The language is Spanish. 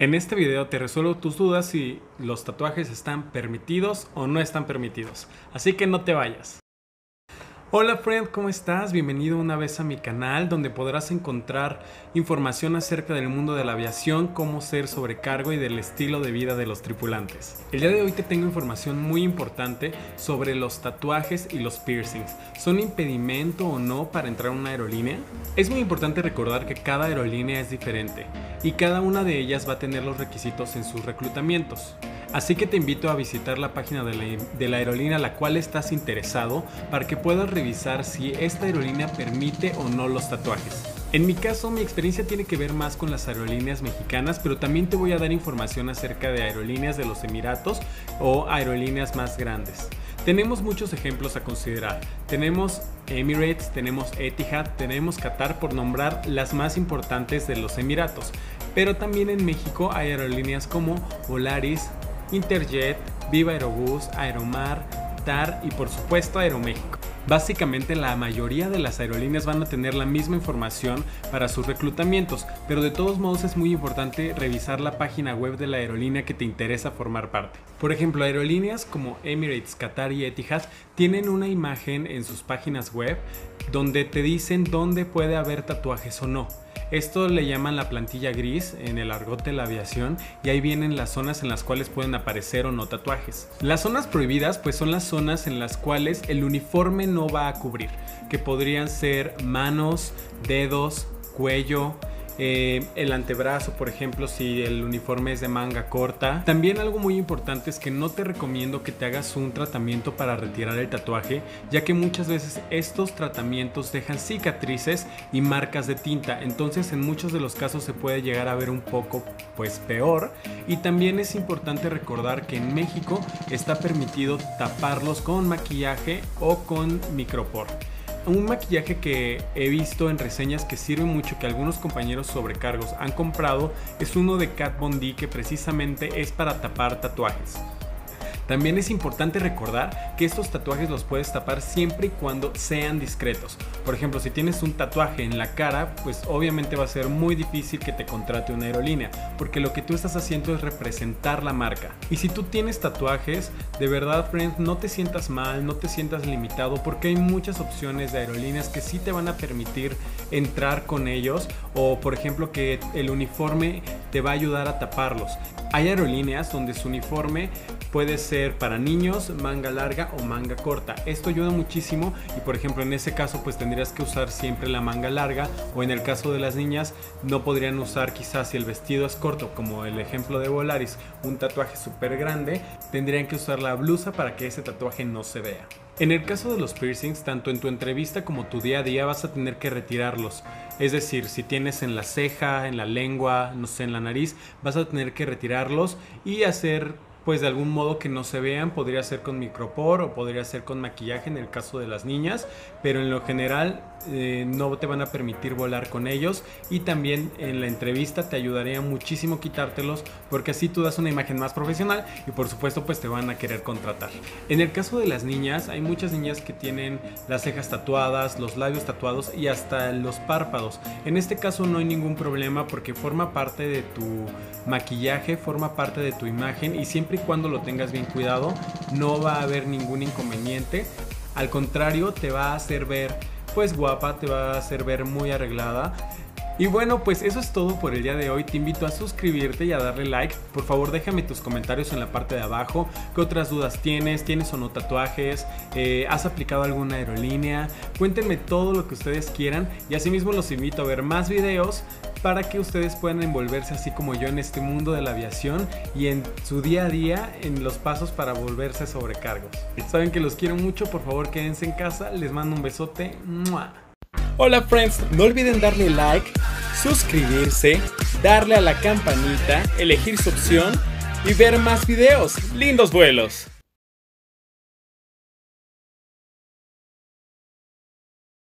En este video te resuelvo tus dudas si los tatuajes están permitidos o no están permitidos, así que no te vayas. Hola friend, ¿cómo estás? Bienvenido una vez a mi canal donde podrás encontrar información acerca del mundo de la aviación, cómo ser sobrecargo y del estilo de vida de los tripulantes. El día de hoy te tengo información muy importante sobre los tatuajes y los piercings. ¿Son impedimento o no para entrar a una aerolínea? Es muy importante recordar que cada aerolínea es diferente y cada una de ellas va a tener los requisitos en sus reclutamientos. Así que te invito a visitar la página de la, aerolínea a la cual estás interesado para que puedas revisar si esta aerolínea permite o no los tatuajes. En mi caso, mi experiencia tiene que ver más con las aerolíneas mexicanas, pero también te voy a dar información acerca de aerolíneas de los Emiratos o aerolíneas más grandes. Tenemos muchos ejemplos a considerar. Tenemos Emirates, tenemos Etihad, tenemos Qatar por nombrar las más importantes de los Emiratos. Pero también en México hay aerolíneas como Volaris, Interjet, Viva Aerobús, Aeromar, TAR y por supuesto Aeroméxico. Básicamente la mayoría de las aerolíneas van a tener la misma información para sus reclutamientos, pero de todos modos es muy importante revisar la página web de la aerolínea que te interesa formar parte. Por ejemplo, aerolíneas como Emirates, Qatar y Etihad tienen una imagen en sus páginas web donde te dicen dónde puede haber tatuajes o no. Esto le llaman la plantilla gris en el argot de la aviación y ahí vienen las zonas en las cuales pueden aparecer o no tatuajes. Las zonas prohibidas pues son las zonas en las cuales el uniforme no va a cubrir, que podrían ser manos, dedos, cuello, eh, el antebrazo, por ejemplo, si el uniforme es de manga corta. También algo muy importante es que no te recomiendo que te hagas un tratamiento para retirar el tatuaje, ya que muchas veces estos tratamientos dejan cicatrices y marcas de tinta, entonces en muchos de los casos se puede llegar a ver un poco pues peor. Y también es importante recordar que en México está permitido taparlos con maquillaje o con micropor. Un maquillaje que he visto en reseñas que sirve mucho, que algunos compañeros sobrecargos han comprado, es uno de Kat Von D que precisamente es para tapar tatuajes. También es importante recordar que estos tatuajes los puedes tapar siempre y cuando sean discretos. Por ejemplo, si tienes un tatuaje en la cara, pues obviamente va a ser muy difícil que te contrate una aerolínea, porque lo que tú estás haciendo es representar la marca. Y si tú tienes tatuajes, de verdad, friend, no te sientas mal, no te sientas limitado, porque hay muchas opciones de aerolíneas que sí te van a permitir entrar con ellos, o por ejemplo que el uniforme te va a ayudar a taparlos. Hay aerolíneas donde su uniforme puede ser para niños, manga larga o manga corta. Esto ayuda muchísimo y por ejemplo en ese caso pues tendrías que usar siempre la manga larga o en el caso de las niñas no podrían usar quizás si el vestido es corto como el ejemplo de Volaris, un tatuaje súper grande, tendrían que usar la blusa para que ese tatuaje no se vea. En el caso de los piercings, tanto en tu entrevista como tu día a día vas a tener que retirarlos. Es decir, si tienes en la ceja, en la lengua, no sé, en la nariz, vas a tener que retirarlos y hacer pues de algún modo que no se vean, podría ser con micropor o podría ser con maquillaje en el caso de las niñas, pero en lo general eh, no te van a permitir volar con ellos y también en la entrevista te ayudaría muchísimo quitártelos porque así tú das una imagen más profesional y por supuesto pues te van a querer contratar. En el caso de las niñas, hay muchas niñas que tienen las cejas tatuadas, los labios tatuados y hasta los párpados. En este caso no hay ningún problema porque forma parte de tu maquillaje, forma parte de tu imagen y siempre y cuando lo tengas bien cuidado no va a haber ningún inconveniente. Al contrario, te va a hacer ver pues guapa, te va a hacer ver muy arreglada. Y bueno, pues eso es todo por el día de hoy. Te invito a suscribirte y a darle like. Por favor, déjame tus comentarios en la parte de abajo. ¿Qué otras dudas tienes? ¿Tienes o no tatuajes? Eh, ¿Has aplicado alguna aerolínea? Cuéntenme todo lo que ustedes quieran. Y asimismo los invito a ver más videos para que ustedes puedan envolverse así como yo en este mundo de la aviación y en su día a día en los pasos para volverse sobrecargos. Saben que los quiero mucho, por favor quédense en casa. Les mando un besote. Hola friends, no olviden darle like, suscribirse, darle a la campanita, elegir su opción y ver más videos. ¡Lindos vuelos!